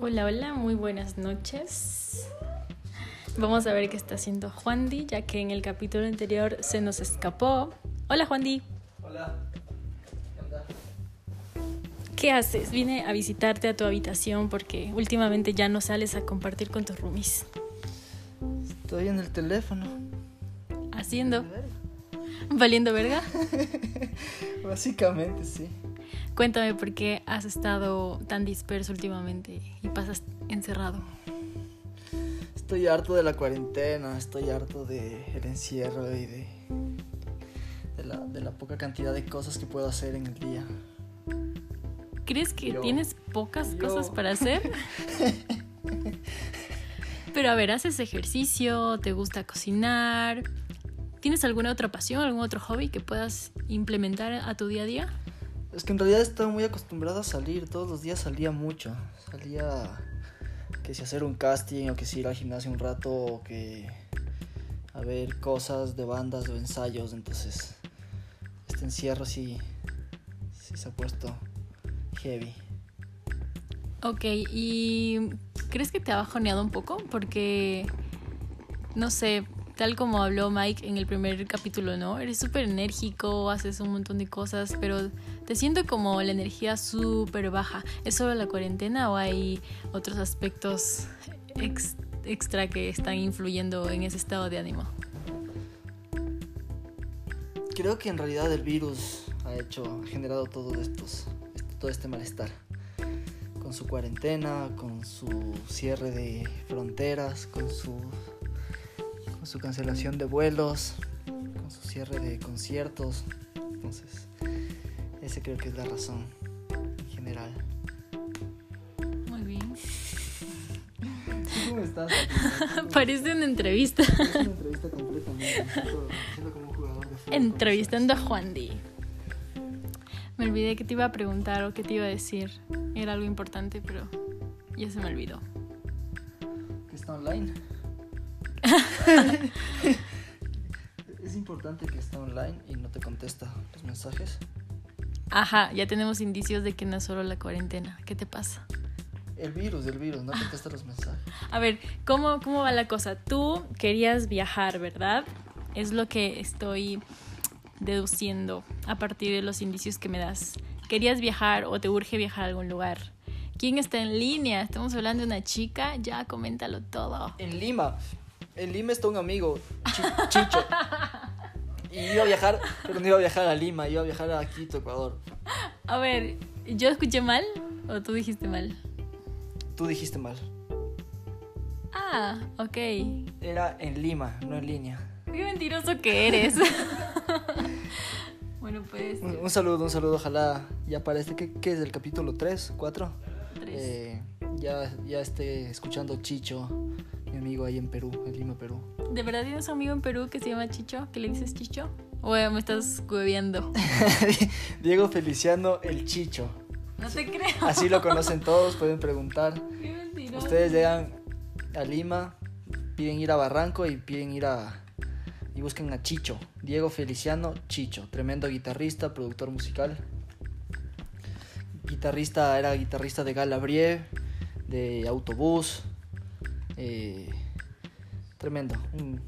Hola, hola, muy buenas noches. Vamos a ver qué está haciendo Juan Di, ya que en el capítulo anterior se nos escapó. Hola, Juan Di. Hola. ¿Qué onda? ¿Qué haces? Vine a visitarte a tu habitación porque últimamente ya no sales a compartir con tus roomies. Estoy en el teléfono. Haciendo, valiendo verga. Básicamente, sí. Cuéntame por qué has estado tan disperso últimamente y pasas encerrado. Estoy harto de la cuarentena, estoy harto del encierro y de, de, la, de la poca cantidad de cosas que puedo hacer en el día. ¿Crees que Yo- tienes pocas yo- cosas para hacer? Pero a ver, ¿haces ejercicio? ¿Te gusta cocinar? ¿Tienes alguna otra pasión, algún otro hobby que puedas implementar a tu día a día? Es que en realidad estaba muy acostumbrado a salir, todos los días salía mucho. Salía que si hacer un casting o que si ir al gimnasio un rato o que a ver cosas de bandas o ensayos, entonces este encierro sí, sí se ha puesto heavy. Ok, ¿y crees que te ha bajoneado un poco? Porque, no sé, tal como habló Mike en el primer capítulo, ¿no? Eres súper enérgico, haces un montón de cosas, pero te siento como la energía súper baja. ¿Es solo la cuarentena o hay otros aspectos ex- extra que están influyendo en ese estado de ánimo? Creo que en realidad el virus ha hecho, ha generado todos estos, todo este malestar. Con su cuarentena, con su cierre de fronteras, con su, con su cancelación de vuelos, con su cierre de conciertos. Entonces, ese creo que es la razón en general. Muy bien. ¿Cómo estás? Parece una entrevista. Es una entrevista completamente. Siento, siento como un jugador de fútbol. Entrevistando a Juan Di. Me olvidé que te iba a preguntar o que te iba a decir. Era algo importante, pero ya se me olvidó. que está online. es importante que está online y no te contesta los mensajes. Ajá, ya tenemos indicios de que no es solo la cuarentena. ¿Qué te pasa? El virus, el virus, no contesta los mensajes. A ver, ¿cómo, ¿cómo va la cosa? Tú querías viajar, ¿verdad? Es lo que estoy deduciendo a partir de los indicios que me das. ¿Querías viajar o te urge viajar a algún lugar? ¿Quién está en línea? Estamos hablando de una chica. Ya, coméntalo todo. En Lima, en Lima está un amigo, Chi- Chicho. Y iba a viajar, pero no iba a viajar a Lima, iba a viajar a Quito, Ecuador. A ver, ¿yo escuché mal o tú dijiste mal? Tú dijiste mal. Ah, ok. Era en Lima, no en línea. Qué mentiroso que eres. bueno, pues. Un, un saludo, un saludo, ojalá ya para este, ¿qué, qué es el capítulo 3, 4? Tres. Eh, ya, ya esté escuchando Chicho, mi amigo ahí en Perú, en Lima, Perú. ¿De verdad tienes un amigo en Perú que se llama Chicho? ¿Que le dices Chicho? ¿O me estás hueveando? Diego Feliciano, el Chicho. No te creo. Así lo conocen todos, pueden preguntar. Qué mentiroso. Ustedes llegan a Lima, piden ir a Barranco y piden ir a... y busquen a Chicho. Diego Feliciano, Chicho. Tremendo guitarrista, productor musical. Guitarrista, era guitarrista de Galabrie, de Autobús. Eh, tremendo, un,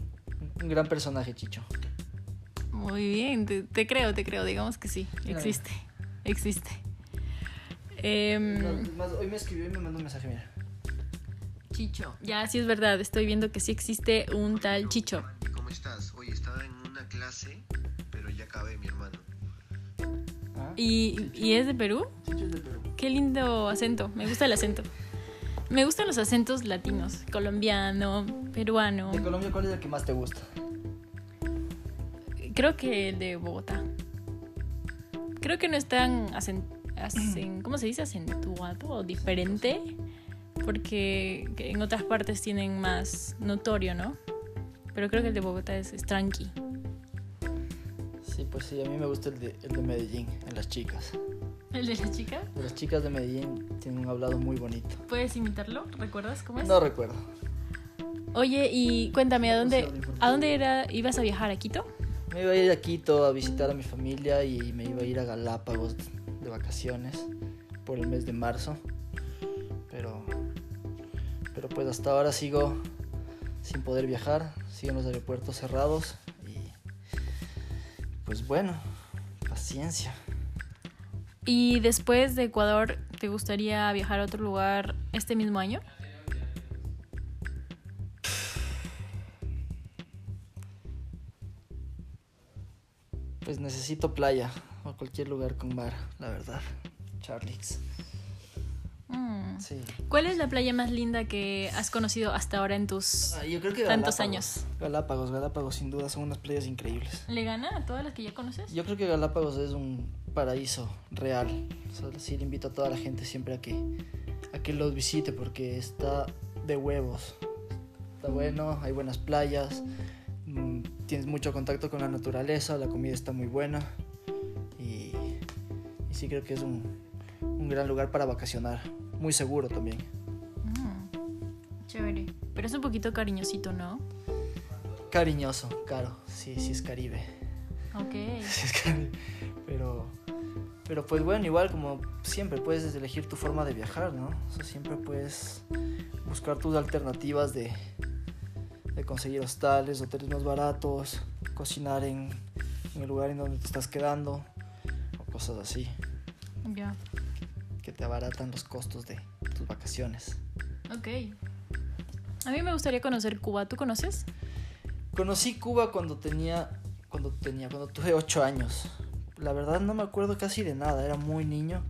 un gran personaje, Chicho. Muy bien, te, te creo, te creo. Digamos que sí, existe. Existe. Em, No, es más, hoy me escribió y me mandó un mensaje, mira. Chicho. Ya, sí es verdad. Estoy viendo que sí existe un tal Chicho. ¿Cómo estás? Oye, estaba en una clase, pero ya acabé, mi hermano. Ah, ¿Y, ¿Y es de Perú? Chicho es de Perú. Qué lindo acento. Me gusta el acento. Me gustan los acentos latinos. Colombiano, peruano. De Colombia, ¿cuál es el que más te gusta? Creo que el de Bogotá. Creo que no es tan acen- acen- ¿cómo se dice? acentuado o diferente. Porque que en otras partes tienen más notorio, ¿no? Pero creo que el de Bogotá es, es tranqui. Sí, pues sí, a mí me gusta el de, el de Medellín, en las chicas. ¿El de la chica? De las chicas de Medellín tienen un hablado muy bonito. ¿Puedes imitarlo? ¿Recuerdas cómo es? No recuerdo. Oye, y cuéntame, ¿a dónde. ¿a dónde era, ibas a viajar? ¿A Quito? Me iba a ir a Quito a visitar a mi familia y me iba a ir a Galápagos de vacaciones por el mes de marzo. Pero Pero pues hasta ahora sigo sin poder viajar, siguen los aeropuertos cerrados y pues bueno, paciencia. ¿Y después de Ecuador, te gustaría viajar a otro lugar este mismo año? Pues necesito playa o cualquier lugar con mar, la verdad. Charlix. Mm. Sí. ¿Cuál es la playa más linda que has conocido hasta ahora en tus... Ah, yo creo que Tantos años. Galápagos, Galápagos sin duda son unas playas increíbles. ¿Le gana a todas las que ya conoces? Yo creo que Galápagos es un paraíso real. O sea, sí le invito a toda la gente siempre a que, a que los visite porque está de huevos. Está bueno, hay buenas playas, mm, tienes mucho contacto con la naturaleza, la comida está muy buena y, y sí creo que es un, un gran lugar para vacacionar. Muy seguro también. Mm. Chévere. Pero es un poquito cariñosito, ¿no? Cariñoso, caro, sí, sí es Caribe. Ok. Sí, es pero, pero pues bueno, igual como siempre puedes elegir tu forma de viajar, ¿no? O sea, siempre puedes buscar tus alternativas de, de conseguir hostales, hoteles más baratos, cocinar en, en el lugar en donde te estás quedando, o cosas así, Ya. que te abaratan los costos de tus vacaciones. Ok. A mí me gustaría conocer Cuba. ¿Tú conoces? Conocí Cuba cuando tenía, cuando tenía, cuando tuve 8 años. La verdad no me acuerdo casi de nada, era muy niño.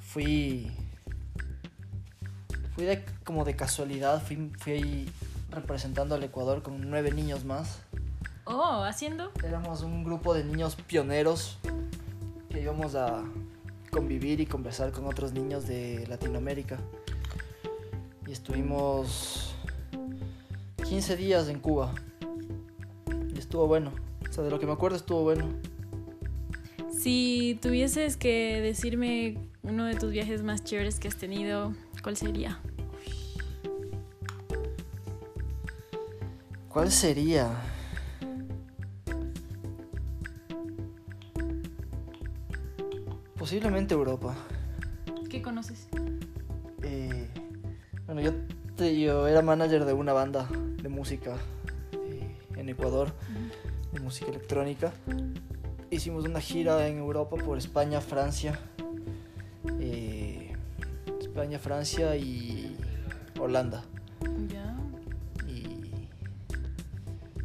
Fui, fui de, como de casualidad, fui, fui ahí representando al Ecuador con nueve niños más. Oh, haciendo. Éramos un grupo de niños pioneros que íbamos a convivir y conversar con otros niños de Latinoamérica. Y estuvimos 15 días en Cuba. Y estuvo bueno. O sea, de lo que me acuerdo estuvo bueno. Si tuvieses que decirme uno de tus viajes más chéveres que has tenido, ¿cuál sería? ¿Cuál sería? Posiblemente Europa. ¿Qué conoces? Eh, bueno, yo, te- yo era manager de una banda de música eh, en Ecuador, de música electrónica. Hicimos una gira en Europa por España, Francia, eh, España, Francia y Holanda. Ya. Y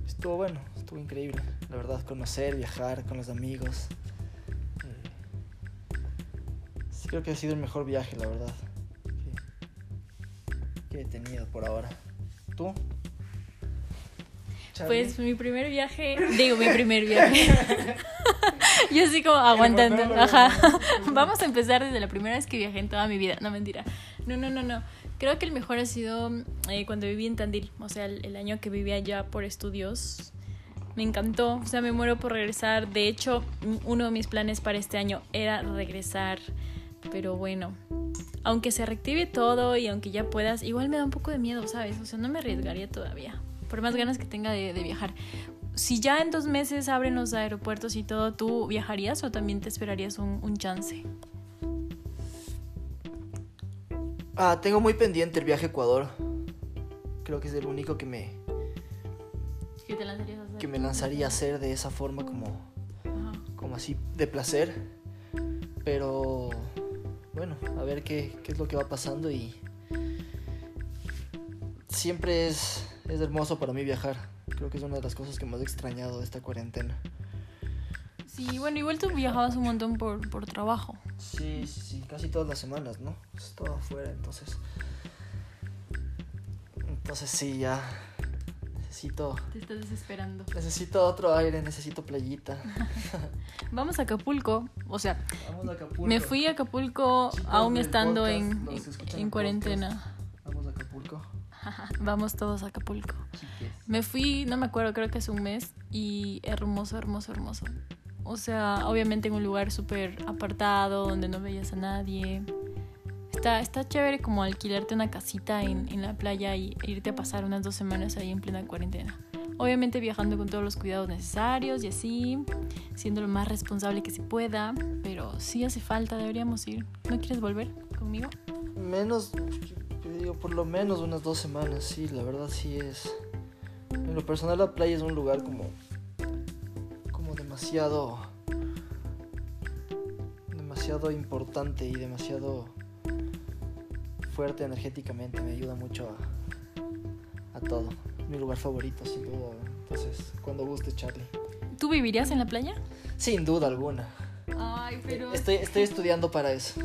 estuvo bueno, estuvo increíble, la verdad, conocer, viajar con los amigos. Eh, sí, creo que ha sido el mejor viaje, la verdad, que, que he tenido por ahora. ¿Tú? Pues mi primer viaje, digo mi primer viaje. Yo así como aguantando. Ajá. Vamos a empezar desde la primera vez que viajé en toda mi vida. No, mentira. No, no, no, no. Creo que el mejor ha sido eh, cuando viví en Tandil. O sea, el, el año que viví allá por estudios. Me encantó. O sea, me muero por regresar. De hecho, uno de mis planes para este año era regresar. Pero bueno, aunque se reactive todo y aunque ya puedas, igual me da un poco de miedo, ¿sabes? O sea, no me arriesgaría todavía. Por más ganas que tenga de, de viajar. Si ya en dos meses abren los aeropuertos y todo, ¿tú viajarías o también te esperarías un, un chance? Ah, tengo muy pendiente el viaje a Ecuador. Creo que es el único que me, ¿Qué te lanzarías a hacer? que me lanzaría a hacer de esa forma como, Ajá. como así de placer. Pero bueno, a ver qué, qué es lo que va pasando y siempre es, es hermoso para mí viajar. Creo que es una de las cosas que más he extrañado de esta cuarentena. Sí, bueno, igual tú viajabas un montón por, por trabajo. Sí, sí, casi todas las semanas, ¿no? Estaba afuera, entonces. Entonces sí, ya. Necesito. Te estás desesperando. Necesito otro aire, necesito playita. Vamos a Acapulco. O sea, Vamos a Acapulco. me fui a Acapulco Chicos aún estando podcast, en, en el cuarentena. Vamos todos a Acapulco. Me fui, no me acuerdo, creo que hace un mes y hermoso, hermoso, hermoso. O sea, obviamente en un lugar súper apartado, donde no veías a nadie. Está, está chévere como alquilarte una casita en, en la playa y e irte a pasar unas dos semanas ahí en plena cuarentena. Obviamente viajando con todos los cuidados necesarios y así, siendo lo más responsable que se pueda, pero sí hace falta, deberíamos ir. ¿No quieres volver conmigo? Menos. Digo, por lo menos unas dos semanas, sí, la verdad sí es. En lo personal la playa es un lugar como. como demasiado. demasiado importante y demasiado fuerte energéticamente. Me ayuda mucho a, a todo. Mi lugar favorito, sin duda. Entonces, cuando guste, Charlie. ¿Tú vivirías en la playa? Sin duda alguna. Ay, pero... Estoy, estoy estudiando para eso.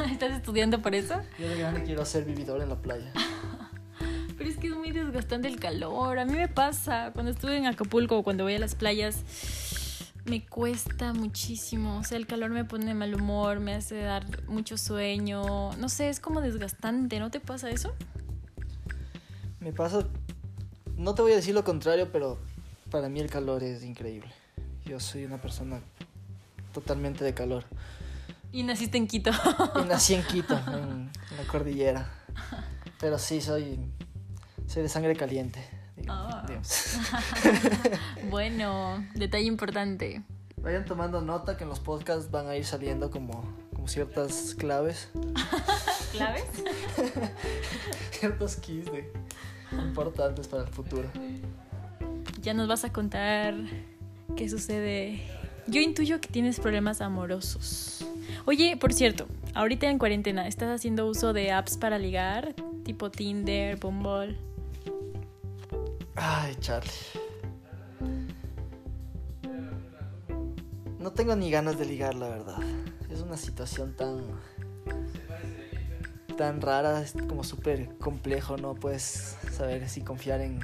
¿Estás estudiando por eso? Yo de grande quiero ser vividor en la playa. Pero es que es muy desgastante el calor. A mí me pasa. Cuando estuve en Acapulco o cuando voy a las playas, me cuesta muchísimo. O sea, el calor me pone de mal humor, me hace dar mucho sueño. No sé, es como desgastante. ¿No te pasa eso? Me pasa. No te voy a decir lo contrario, pero para mí el calor es increíble. Yo soy una persona totalmente de calor. Y naciste en Quito. Y nací en Quito, en, en la cordillera. Pero sí, soy, soy de sangre caliente. digo- Ah. bueno, detalle importante. Vayan tomando nota que en los podcasts van a ir saliendo como, como ciertas claves, ¿Claves? ciertos keys de, importantes para el futuro. Ya nos vas a contar qué sucede. Yo intuyo que tienes problemas amorosos. Oye, por cierto, ahorita en cuarentena, ¿estás haciendo uso de apps para ligar? Tipo Tinder, Bumble. Ay, Charlie. No tengo ni ganas de ligar, la verdad. Es una situación tan. tan rara, es como súper complejo, no puedes saber si confiar en.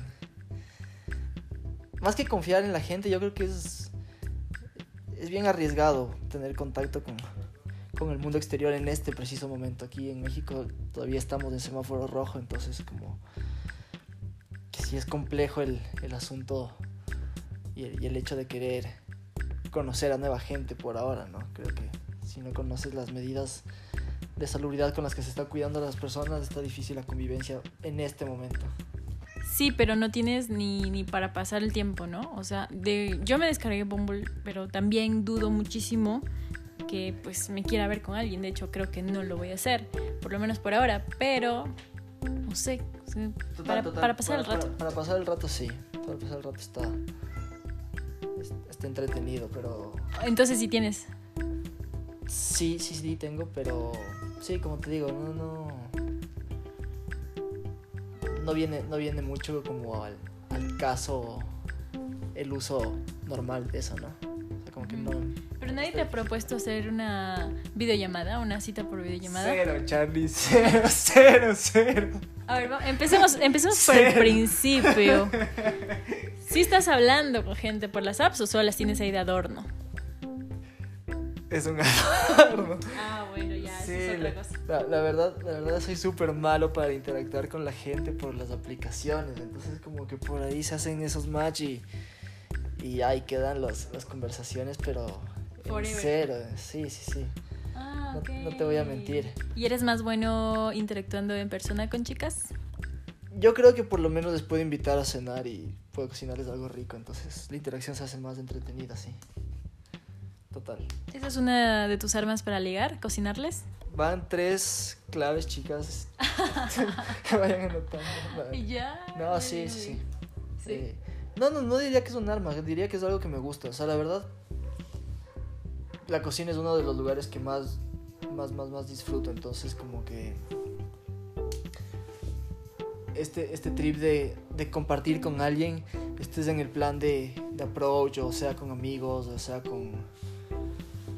Más que confiar en la gente, yo creo que es. es bien arriesgado tener contacto con, con el mundo exterior en este preciso momento. Aquí en México todavía estamos en semáforo rojo, entonces, como que sí es complejo el, el asunto y el, y el hecho de querer conocer a nueva gente por ahora, ¿no? Creo que si no conoces las medidas de salubridad con las que se está cuidando a las personas, está difícil la convivencia en este momento. Sí, pero no tienes ni, ni para pasar el tiempo, ¿no? O sea, de, yo me descargué Bumble, pero también dudo muchísimo que pues me quiera ver con alguien. De hecho, creo que no lo voy a hacer, por lo menos por ahora, pero no sé, para, para pasar el rato. Para, para pasar el rato sí, para pasar el rato está, es- está entretenido, pero Entonces sí tienes. sí, sí, sí tengo, pero sí, como te digo, no, no, no viene, no viene mucho como al, al caso el uso normal de eso, ¿no? O sea, como que no. Pero nadie te ha propuesto hacer una videollamada, una cita por videollamada. Cero, Charlie, cero, cero, cero. A ver, va- empecemos, empecemos por el principio. ¿Sí estás hablando con gente por las apps o solo las tienes ahí de adorno? Es un adorno. Ah, bueno, ya, Sí, eso es la, otra cosa. la- la verdad, la verdad soy súper malo para interactuar con la gente por las aplicaciones. Entonces como que por ahí se hacen esos match y, y ahí quedan los- las conversaciones, pero en cero. Sí, sí, sí. Ah, no te voy a mentir. ¿Y eres más bueno interactuando en persona con chicas? Yo creo que por lo menos les puedo invitar a cenar y puedo cocinarles algo rico. Entonces la interacción se hace más entretenida, sí. Total. ¿Esa es una de tus armas para ligar? ¿Cocinarles? Van tres claves, chicas. que vayan anotando. ya. No, sí, sí, sí. Sí. Eh, no, no, no diría que es un arma, diría que es algo que me gusta. O sea, la verdad, la cocina es uno de los lugares que más, más, más, más disfruto. Entonces, como que este, este trip de, de compartir con alguien, estés en el plan de, de approach, o sea, con amigos, o sea, con,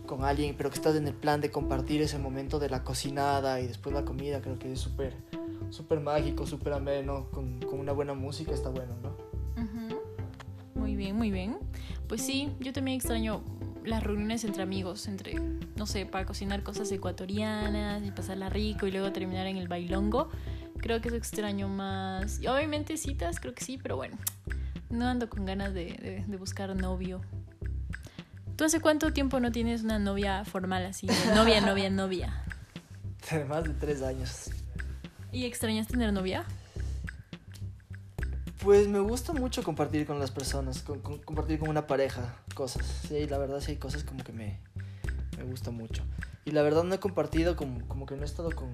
con alguien, pero que estás en el plan de compartir ese momento de la cocinada y después la comida, creo que es súper, mágico, súper ameno, con, con una buena música está bueno, ¿no? Bien, muy bien. Pues sí, yo también extraño las reuniones entre amigos, entre, no sé, para cocinar cosas ecuatorianas y pasarla rico y luego terminar en el bailongo. Creo que eso extraño más. Y obviamente citas, creo que sí, pero bueno, no ando con ganas de, de- de buscar novio. ¿Tú hace cuánto tiempo no tienes una novia formal así? novia, novia, novia. Más de tres años. ¿Y extrañas tener novia? Pues me gusta mucho compartir con las personas, con- compartir con una pareja cosas. Sí, la verdad sí hay cosas como que me, me gusta mucho. Y la verdad no he compartido, como, como que no he estado con,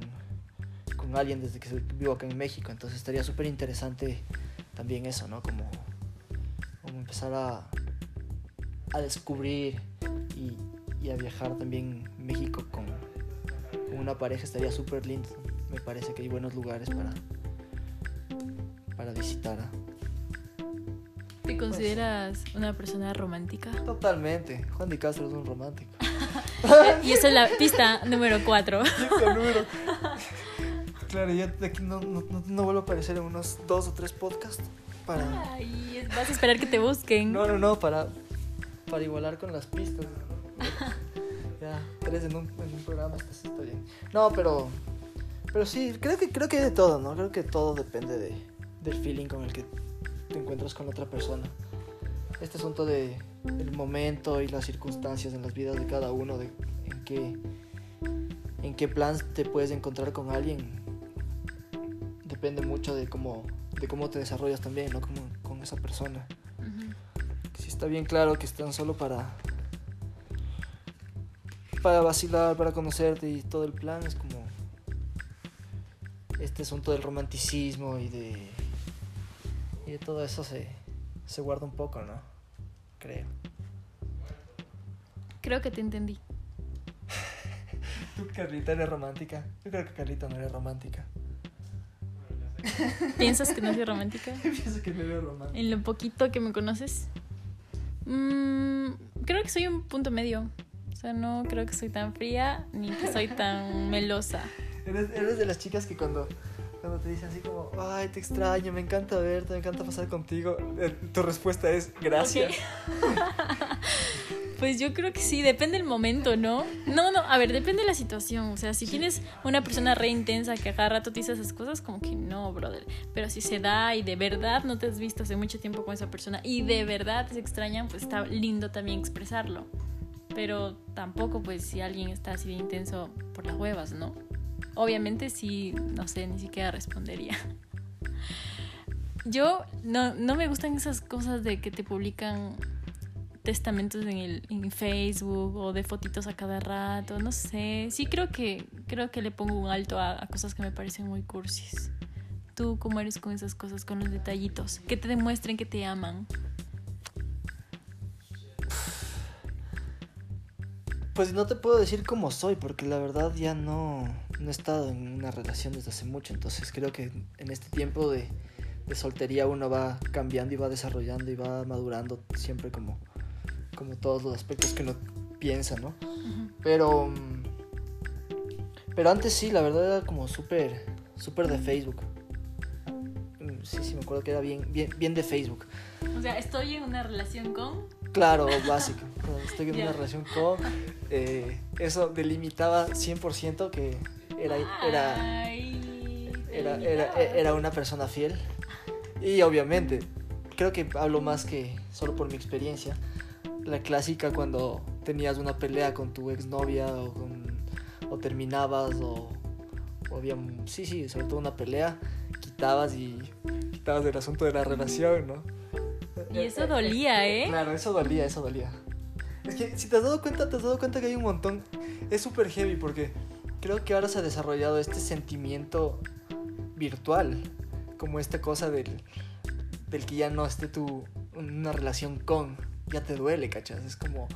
con alguien desde que vivo acá en México. Entonces estaría súper interesante también eso, ¿no? Como, como empezar a, a descubrir y, y a viajar también México con, con una pareja estaría súper lindo. Me parece que hay buenos lugares para, para visitar. ¿Te consideras una persona romántica? Totalmente. Juan Di Castro es un romántico. y esa es la pista número 4. número. Claro, de aquí no, no, no, vuelvo a aparecer en unos dos o tres podcasts. Para... Ay, vas a esperar que te busquen. No, no, no, para, para igualar con las pistas. ya, tres en un, en un programa, está, está bien. No, pero, pero sí, creo que, creo que hay de todo, ¿no? Creo que todo depende de, del feeling con el que te encuentras con otra persona. Este asunto de el momento y las circunstancias en las vidas de cada uno, de en qué, en qué plan te puedes encontrar con alguien, depende mucho de cómo, de cómo te desarrollas también, ¿no? Como, con esa persona. Si está bien claro que están solo para para vacilar, para conocerte y todo el plan es como este asunto del romanticismo y de todo eso se, se guarda un poco, ¿no? Creo. Creo que te entendí. ¿Tú, Carlita, eres romántica? Yo creo que Carlita no eres romántica. ¿Piensas que no soy romántica? Pienso que no eres romántica. En lo poquito que me conoces. Mm, creo que soy un punto medio. O sea, no creo que soy tan fría ni que soy tan melosa. Eres, eres de las chicas que cuando, cuando te dicen así como, ay, te extraño, me encanta verte, me encanta pasar contigo, eh, tu respuesta es gracias. Pues yo creo que sí, depende del momento, ¿no? No, no, a ver, depende de la situación. O sea, si tienes una persona re intensa que cada rato te dice esas cosas, como que no, brother. Pero si se da y de verdad no te has visto hace mucho tiempo con esa persona y de verdad te extrañan, pues está lindo también expresarlo. Pero tampoco, pues, si alguien está así de intenso por las huevas, ¿no? Obviamente sí, no sé, ni siquiera respondería. Yo no, no me gustan esas cosas de que te publican testamentos en el en Facebook o de fotitos a cada rato, no sé. Sí creo que creo que le pongo un alto a, a cosas que me parecen muy cursis. ¿Tú cómo eres con esas cosas, con los detallitos? Que te demuestren que te aman. Pues no te puedo decir cómo soy, porque la verdad ya no, no he estado en una relación desde hace mucho. Entonces creo que en este tiempo de, de soltería uno va cambiando y va desarrollando y va madurando siempre como, como todos los aspectos que uno piensa, ¿no? Pero, pero antes sí, la verdad era como súper, súper de Facebook. Mm, Sí, sí, me acuerdo que era bien, bien, bien de Facebook. O sea, estoy en una relación con... Claro, básico. Estoy en una relación con... eh, eso delimitaba 100% que era, era, era, era, era una persona fiel. Y obviamente, creo que hablo más que solo por mi experiencia. La clásica cuando tenías una pelea con tu exnovia o, con, o terminabas o, o había... Sí, sí, sobre todo una pelea, quitabas y quitabas del asunto de la relación, ¿no? Y eso dolía, ¿eh? Claro, eso dolía, eso dolía. Es que si te has dado cuenta, te has dado cuenta que hay un montón. Es súper heavy porque creo que ahora se ha desarrollado este sentimiento virtual. Como esta cosa del, del que ya no esté tu una relación con. Ya te duele, ¿cachas? Es como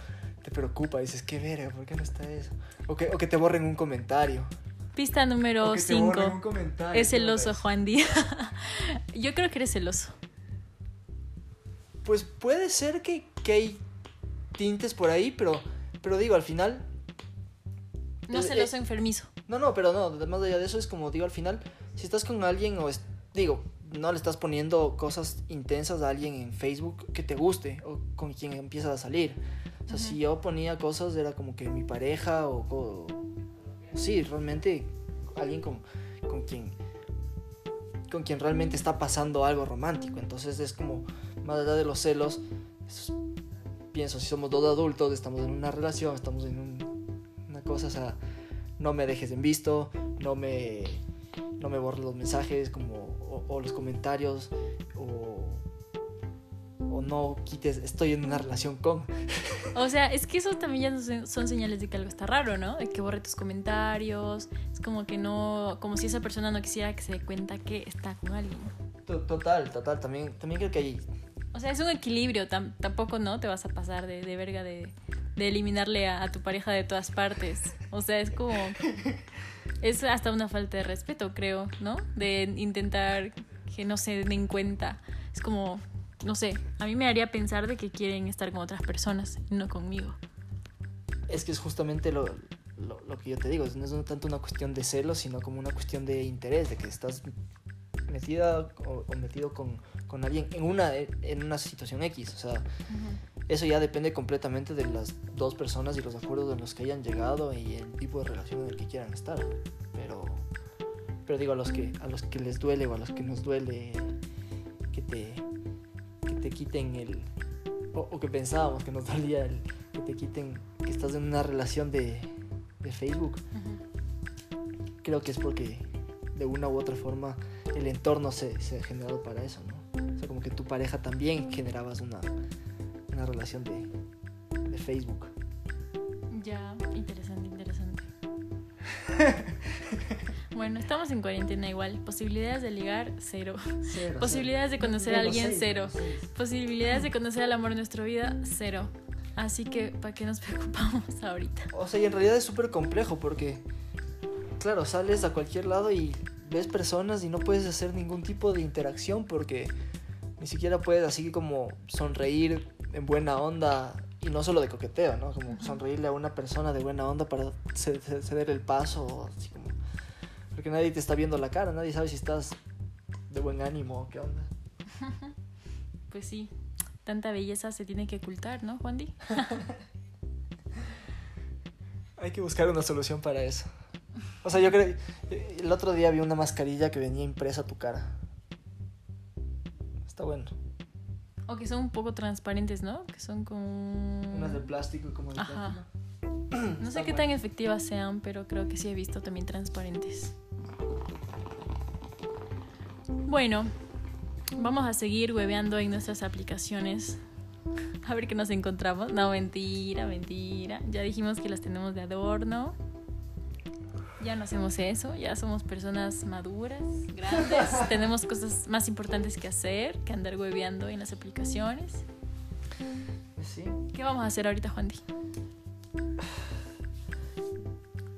te preocupa, dices, qué verga, ¿por qué no está eso? O que, o que te borren un comentario. Pista número que te borren un 5. comentario. Es ¿qué onda celoso? Juan Díaz. Yo creo que eres celoso. Pues puede ser que, que hay tintes por ahí, pero, pero digo, al final No celoso eh, enfermizo. No, no, pero no, más allá de eso es como digo al final, si estás con alguien o es, digo, no le estás poniendo cosas intensas a alguien en Facebook que te guste o con quien empiezas a salir. O sea, si yo ponía cosas era como que mi pareja o, o- sí, realmente alguien con, con quien con quien realmente está pasando algo romántico. Entonces es como más allá de los celos, es- pienso si somos dos adultos, estamos en una relación, estamos en un- una cosa, o sea, no me dejes en visto, no me, no me borres los mensajes como, o, o los comentarios, o, o, no quites estoy en una relación con. O sea, es que eso también ya son, son señales de que algo está raro, ¿no? De que borre tus comentarios. Es como que no. Como si esa persona no quisiera que se dé cuenta que está con alguien. To- Total, total. También, también creo que hay. O sea, es un equilibrio. tam- tampoco, ¿no? Te vas a pasar de, de verga de, de eliminarle a, a tu pareja de todas partes. O sea, es como. Es hasta una falta de respeto, creo, ¿no? De intentar que no se den cuenta. Es como. No sé, a mí me haría pensar de que quieren estar con otras personas, no conmigo. Es que es justamente lo, lo, lo que yo te digo. No es tanto una cuestión de celos, sino como una cuestión de interés, de que estás metida o, o metido con, con alguien en una, en una situación X. O sea, eso ya depende completamente de las dos personas y los acuerdos en los que hayan llegado y el tipo de relación en el que quieran estar. Pero, pero digo, a los que, a los que les duele o a los que nos duele que te, que te quiten el... O, o que pensábamos que nos dolía el que te quiten que estás en una relación de, de Facebook. Creo que es porque de una u otra forma el entorno se, se ha generado para eso, ¿no? O sea, como que tu pareja también generabas una, una relación de, de Facebook. Ya, interesante, interesante. bueno, estamos en cuarentena igual. Posibilidades de ligar, cero. Posibilidades de conocer a alguien, cero. Posibilidades de conocer al amor de nuestra vida, cero. Así que, ¿para qué nos preocupamos ahorita? O sea, y en realidad es súper complejo porque, claro, sales a cualquier lado y ves personas y no puedes hacer ningún tipo de interacción porque ni siquiera puedes así como sonreír en buena onda y no solo de coqueteo, ¿no? Como sonreírle a una persona de buena onda para ce- ce- ceder el paso, así como... Porque nadie te está viendo la cara, nadie sabe si estás de buen ánimo o qué onda. Pues sí, tanta belleza se tiene que ocultar, ¿no, Juan Di? Hay que buscar una solución para eso. O sea, yo creo... El otro día vi una mascarilla que venía impresa a tu cara. Está bueno. O que son un poco transparentes, ¿no? Que son como... Unas de plástico como de Ajá. plástico. No sé qué tan efectivas sean, pero creo que sí he visto también transparentes. Bueno, vamos a seguir hueveando en nuestras aplicaciones. A ver qué nos encontramos. No, mentira, mentira. Ya dijimos que las tenemos de adorno. Ya no hacemos eso, ya somos personas maduras, grandes. tenemos cosas más importantes que hacer que andar hueveando en las aplicaciones. Sí. ¿Qué vamos a hacer ahorita, Juan Di?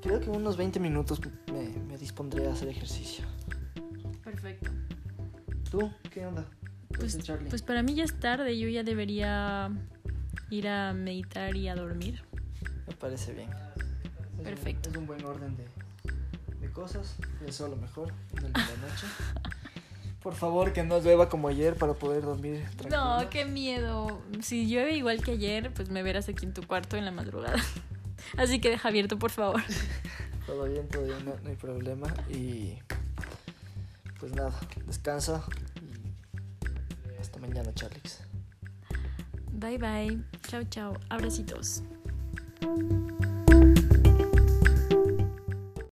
Creo que en unos 20 minutos me, me dispondré a hacer ejercicio. Perfecto. ¿Tú? ¿Qué onda? ¿Qué Pues, pues para mí ya es tarde, yo ya debería ir a meditar y a dormir. Me parece bien. Es un- Perfecto. es un buen orden de, de cosas. Te deseo lo mejor de la noche. Por favor, que no llueva como ayer para poder dormir tranquilo. No, qué miedo. Si llueve igual que ayer, pues me verás aquí en tu cuarto en la madrugada. Así que deja abierto, por favor. Todo bien, todo bien, no, no hay problema. Y pues nada, descansa y hasta mañana, Charlix. Bye bye. Chao, chao. Abracitos.